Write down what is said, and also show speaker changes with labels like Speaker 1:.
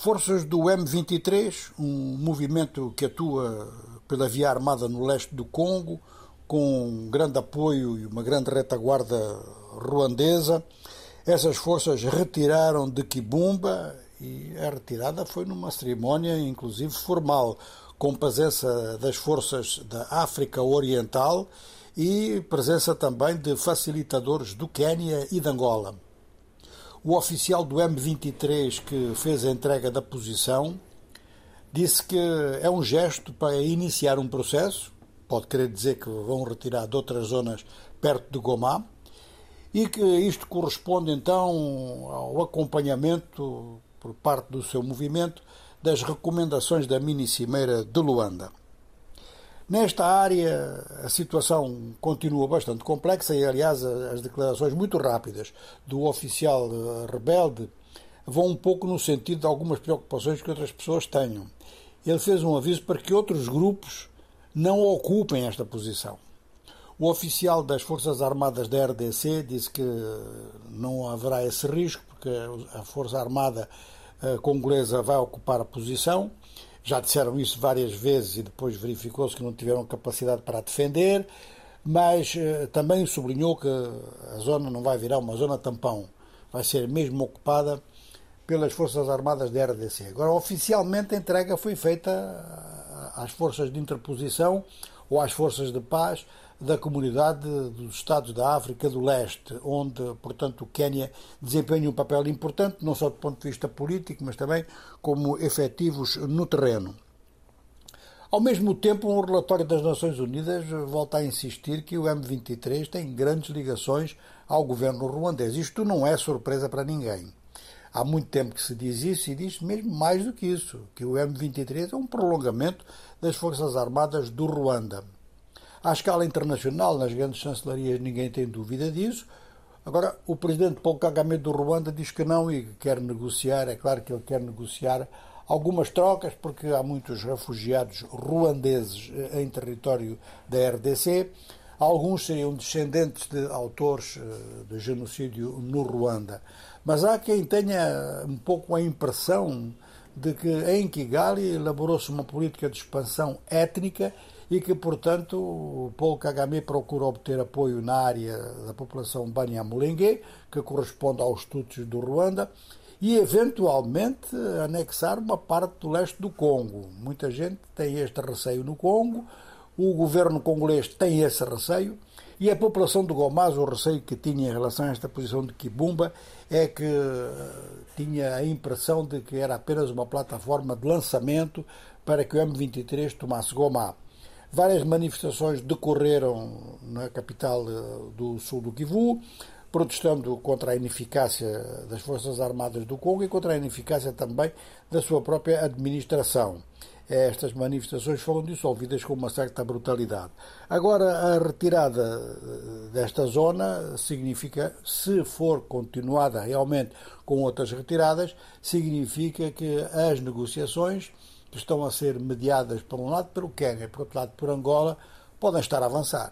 Speaker 1: Forças do M23, um movimento que atua pela via armada no leste do Congo, com um grande apoio e uma grande retaguarda ruandesa. Essas forças retiraram de Kibumba e a retirada foi numa cerimónia, inclusive formal, com presença das forças da África Oriental e presença também de facilitadores do Quênia e de Angola. O oficial do M23 que fez a entrega da posição disse que é um gesto para iniciar um processo, pode querer dizer que vão retirar de outras zonas perto de Gomá, e que isto corresponde então ao acompanhamento por parte do seu movimento das recomendações da mini-cimeira de Luanda. Nesta área, a situação continua bastante complexa e, aliás, as declarações muito rápidas do oficial eh, rebelde vão um pouco no sentido de algumas preocupações que outras pessoas tenham. Ele fez um aviso para que outros grupos não ocupem esta posição. O oficial das Forças Armadas da RDC disse que não haverá esse risco, porque a Força Armada eh, congolesa vai ocupar a posição já disseram isso várias vezes e depois verificou-se que não tiveram capacidade para a defender, mas eh, também sublinhou que a zona não vai virar uma zona tampão, vai ser mesmo ocupada pelas Forças Armadas da RDC. Agora, oficialmente, a entrega foi feita às forças de interposição ou às forças de paz da comunidade dos Estados da África do Leste, onde, portanto, o Quênia desempenha um papel importante, não só do ponto de vista político, mas também como efetivos no terreno. Ao mesmo tempo, um relatório das Nações Unidas volta a insistir que o M23 tem grandes ligações ao governo ruandês. Isto não é surpresa para ninguém. Há muito tempo que se diz isso e diz mesmo mais do que isso, que o M23 é um prolongamento das Forças Armadas do Ruanda. À escala internacional, nas grandes chancelarias, ninguém tem dúvida disso. Agora, o presidente Paul Kagame do Ruanda diz que não e que quer negociar. É claro que ele quer negociar algumas trocas, porque há muitos refugiados ruandeses eh, em território da RDC. Alguns seriam descendentes de autores eh, de genocídio no Ruanda. Mas há quem tenha um pouco a impressão de que em Kigali elaborou-se uma política de expansão étnica e que, portanto, Paul Kagame procura obter apoio na área da população Banyamulenge, que corresponde aos Tutsis do Ruanda, e eventualmente anexar uma parte do leste do Congo. Muita gente tem este receio no Congo, o governo congolês tem esse receio, e a população de Gomás, o receio que tinha em relação a esta posição de Kibumba é que eh, tinha a impressão de que era apenas uma plataforma de lançamento para que o M23 tomasse Gomá. Várias manifestações decorreram na capital eh, do sul do Kivu, protestando contra a ineficácia das Forças Armadas do Congo e contra a ineficácia também da sua própria administração. Estas manifestações foram dissolvidas com uma certa brutalidade. Agora, a retirada eh, desta zona significa, se for continuada realmente com outras retiradas, significa que as negociações que estão a ser mediadas, por um lado, pelo Quênia, por outro lado, por Angola, podem estar a avançar.